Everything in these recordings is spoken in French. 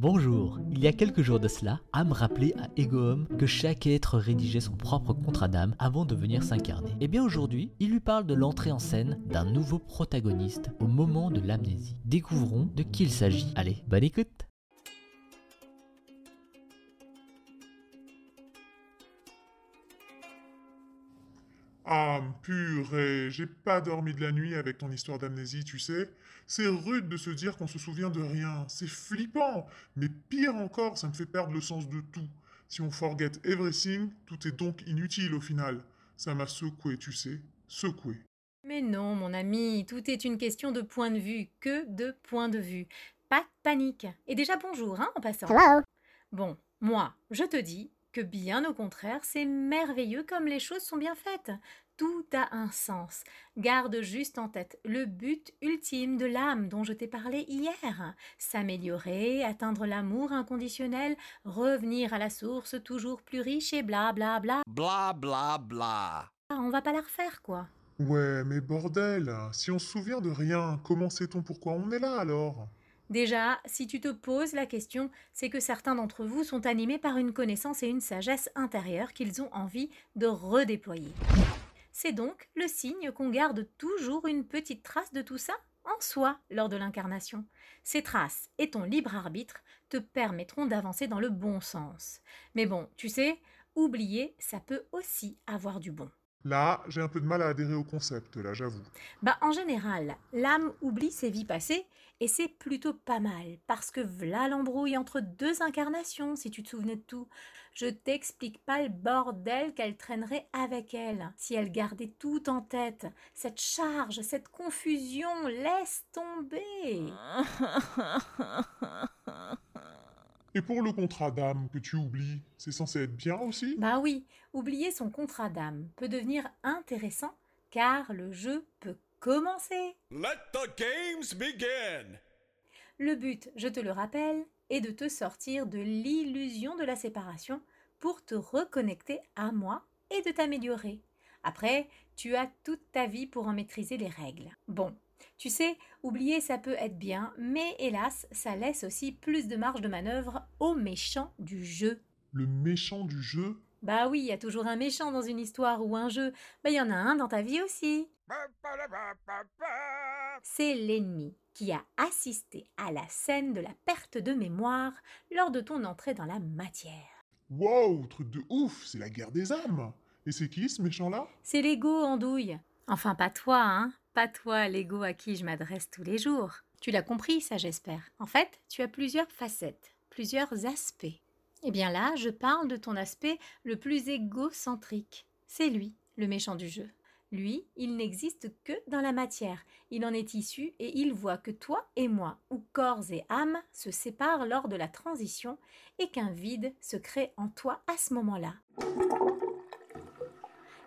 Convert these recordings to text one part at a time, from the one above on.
Bonjour, il y a quelques jours de cela, Am rappelait à Egohom que chaque être rédigeait son propre contrat d'âme avant de venir s'incarner. Et bien aujourd'hui, il lui parle de l'entrée en scène d'un nouveau protagoniste au moment de l'amnésie. Découvrons de qui il s'agit. Allez, bonne écoute Ah, purée, j'ai pas dormi de la nuit avec ton histoire d'amnésie, tu sais. C'est rude de se dire qu'on se souvient de rien. C'est flippant. Mais pire encore, ça me fait perdre le sens de tout. Si on forget everything, tout est donc inutile au final. Ça m'a secoué, tu sais. Secoué. Mais non, mon ami, tout est une question de point de vue, que de point de vue. Pas de panique. Et déjà bonjour, hein, en passant. Hello. Bon, moi, je te dis que bien au contraire, c'est merveilleux comme les choses sont bien faites. Tout a un sens. Garde juste en tête le but ultime de l'âme dont je t'ai parlé hier. S'améliorer, atteindre l'amour inconditionnel, revenir à la source toujours plus riche et bla bla bla. Bla bla bla. Ah, on va pas la refaire, quoi. Ouais, mais bordel, si on se souvient de rien, comment sait-on pourquoi on est là alors? Déjà, si tu te poses la question, c'est que certains d'entre vous sont animés par une connaissance et une sagesse intérieure qu'ils ont envie de redéployer. C'est donc le signe qu'on garde toujours une petite trace de tout ça en soi lors de l'incarnation. Ces traces et ton libre arbitre te permettront d'avancer dans le bon sens. Mais bon, tu sais, oublier, ça peut aussi avoir du bon. Là, j'ai un peu de mal à adhérer au concept, là, j'avoue. Bah, en général, l'âme oublie ses vies passées et c'est plutôt pas mal parce que v'là l'embrouille entre deux incarnations, si tu te souvenais de tout. Je t'explique pas le bordel qu'elle traînerait avec elle si elle gardait tout en tête. Cette charge, cette confusion, laisse tomber. Et pour le contrat d'âme que tu oublies, c'est censé être bien aussi? Bah oui, oublier son contrat d'âme peut devenir intéressant car le jeu peut commencer. Let the games begin. Le but, je te le rappelle, est de te sortir de l'illusion de la séparation pour te reconnecter à moi et de t'améliorer. Après, tu as toute ta vie pour en maîtriser les règles. Bon, tu sais, oublier ça peut être bien, mais hélas, ça laisse aussi plus de marge de manœuvre aux méchants du jeu. Le méchant du jeu? Bah oui, il y a toujours un méchant dans une histoire ou un jeu. Bah il y en a un dans ta vie aussi. C'est l'ennemi qui a assisté à la scène de la perte de mémoire lors de ton entrée dans la matière. Wow, truc de ouf, c'est la guerre des âmes Et c'est qui ce méchant-là? C'est l'ego en douille. Enfin, pas toi, hein. Pas toi, l'ego à qui je m'adresse tous les jours. Tu l'as compris, ça, j'espère. En fait, tu as plusieurs facettes, plusieurs aspects. Eh bien là, je parle de ton aspect le plus égocentrique. C'est lui, le méchant du jeu. Lui, il n'existe que dans la matière. Il en est issu et il voit que toi et moi, ou corps et âme, se séparent lors de la transition et qu'un vide se crée en toi à ce moment-là.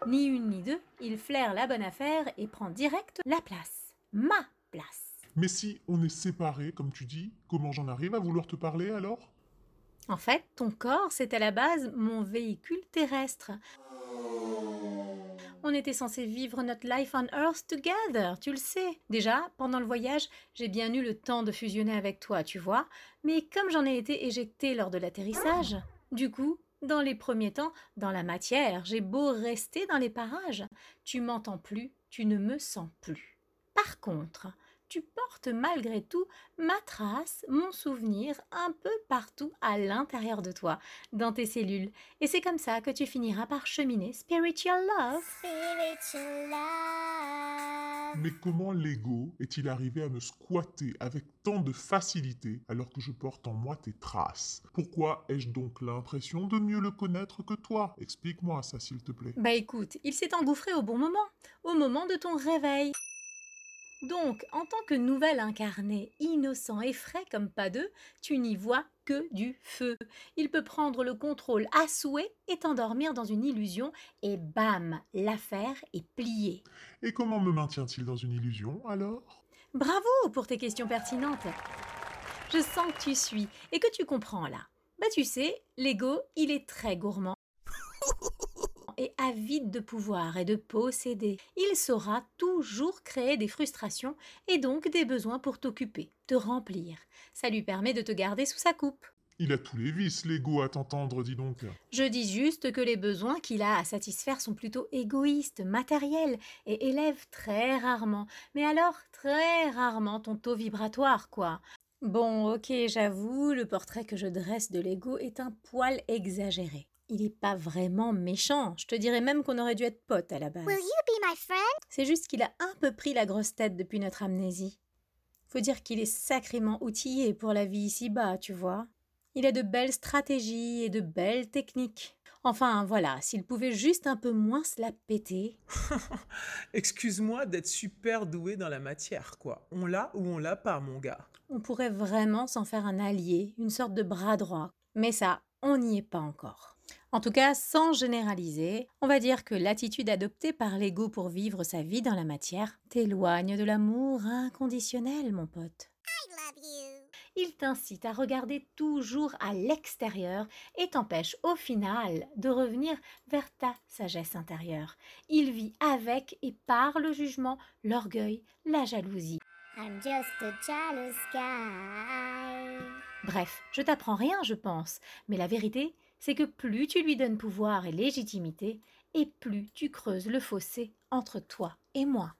Ni une ni deux, il flaire la bonne affaire et prend direct la place. Ma place. Mais si on est séparés, comme tu dis, comment j'en arrive à vouloir te parler alors? En fait, ton corps, c'est à la base mon véhicule terrestre. On était censé vivre notre life on Earth together, tu le sais. Déjà, pendant le voyage, j'ai bien eu le temps de fusionner avec toi, tu vois. Mais comme j'en ai été éjectée lors de l'atterrissage, du coup, dans les premiers temps, dans la matière, j'ai beau rester dans les parages. Tu m'entends plus, tu ne me sens plus. Par contre, tu portes malgré tout ma trace, mon souvenir, un peu partout à l'intérieur de toi, dans tes cellules. Et c'est comme ça que tu finiras par cheminer Spiritual Love. Spiritual love. Mais comment l'ego est-il arrivé à me squatter avec tant de facilité alors que je porte en moi tes traces? Pourquoi ai-je donc l'impression de mieux le connaître que toi? Explique-moi ça s'il te plaît. Bah écoute, il s'est engouffré au bon moment, au moment de ton réveil. Donc, en tant que nouvel incarné, innocent et frais comme pas deux, tu n'y vois que du feu. Il peut prendre le contrôle à souhait et t'endormir dans une illusion, et bam, l'affaire est pliée. Et comment me maintient-il dans une illusion alors? Bravo pour tes questions pertinentes. Je sens que tu suis et que tu comprends là. Bah tu sais, l'ego, il est très gourmand. est avide de pouvoir et de posséder. Il saura toujours créer des frustrations et donc des besoins pour t'occuper, te remplir. Ça lui permet de te garder sous sa coupe. Il a tous les vices, l'ego, à t'entendre, dis donc. Je dis juste que les besoins qu'il a à satisfaire sont plutôt égoïstes, matériels, et élèvent très rarement, mais alors très rarement ton taux vibratoire, quoi. Bon, ok, j'avoue, le portrait que je dresse de l'ego est un poil exagéré. Il n'est pas vraiment méchant, je te dirais même qu'on aurait dû être potes à la base. Will you be my friend? C'est juste qu'il a un peu pris la grosse tête depuis notre amnésie. Faut dire qu'il est sacrément outillé pour la vie ici-bas, tu vois. Il a de belles stratégies et de belles techniques. Enfin, voilà, s'il pouvait juste un peu moins se la péter. Excuse-moi d'être super doué dans la matière, quoi. On l'a ou on l'a pas, mon gars. On pourrait vraiment s'en faire un allié, une sorte de bras droit. Mais ça, on n'y est pas encore. En tout cas, sans généraliser, on va dire que l'attitude adoptée par l'ego pour vivre sa vie dans la matière t'éloigne de l'amour inconditionnel, mon pote. I love you. Il t'incite à regarder toujours à l'extérieur et t'empêche au final de revenir vers ta sagesse intérieure. Il vit avec et par le jugement, l'orgueil, la jalousie. I'm just a jealous guy. Bref, je t'apprends rien, je pense, mais la vérité, c'est que plus tu lui donnes pouvoir et légitimité, et plus tu creuses le fossé entre toi et moi.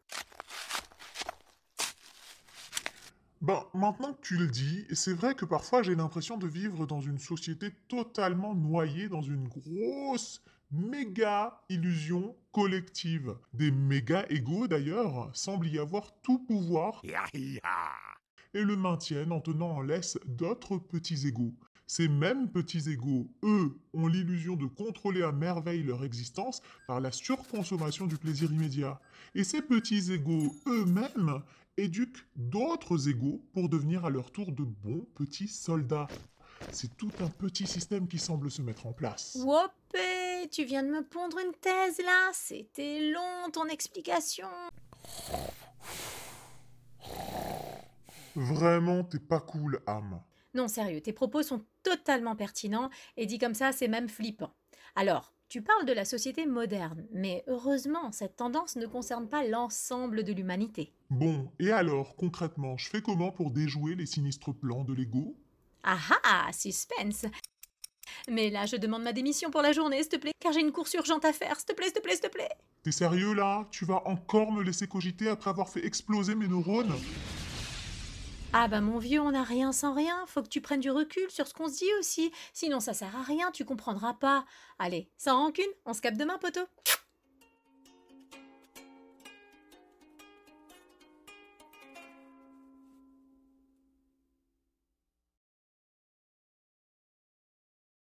Ben, maintenant que tu le dis, c'est vrai que parfois j'ai l'impression de vivre dans une société totalement noyée dans une grosse, méga illusion collective. Des méga égaux d'ailleurs semblent y avoir tout pouvoir et le maintiennent en tenant en laisse d'autres petits égaux. Ces mêmes petits égaux, eux, ont l'illusion de contrôler à merveille leur existence par la surconsommation du plaisir immédiat. Et ces petits égaux eux-mêmes éduquent d'autres égaux pour devenir à leur tour de bons petits soldats. C'est tout un petit système qui semble se mettre en place. Wopé, tu viens de me pondre une thèse là, c'était long ton explication. Vraiment, t'es pas cool, âme. Non, sérieux, tes propos sont totalement pertinents et dit comme ça, c'est même flippant. Alors, tu parles de la société moderne, mais heureusement, cette tendance ne concerne pas l'ensemble de l'humanité. Bon, et alors, concrètement, je fais comment pour déjouer les sinistres plans de l'ego? Ah ah, suspense Mais là, je demande ma démission pour la journée, s'il te plaît, car j'ai une course urgente à faire, s'il te plaît, s'il te plaît, s'il te plaît. T'es sérieux là? Tu vas encore me laisser cogiter après avoir fait exploser mes neurones? Ah bah mon vieux, on n'a rien sans rien, faut que tu prennes du recul sur ce qu'on se dit aussi, sinon ça sert à rien, tu comprendras pas. Allez, sans rancune, on se capte demain, poteau.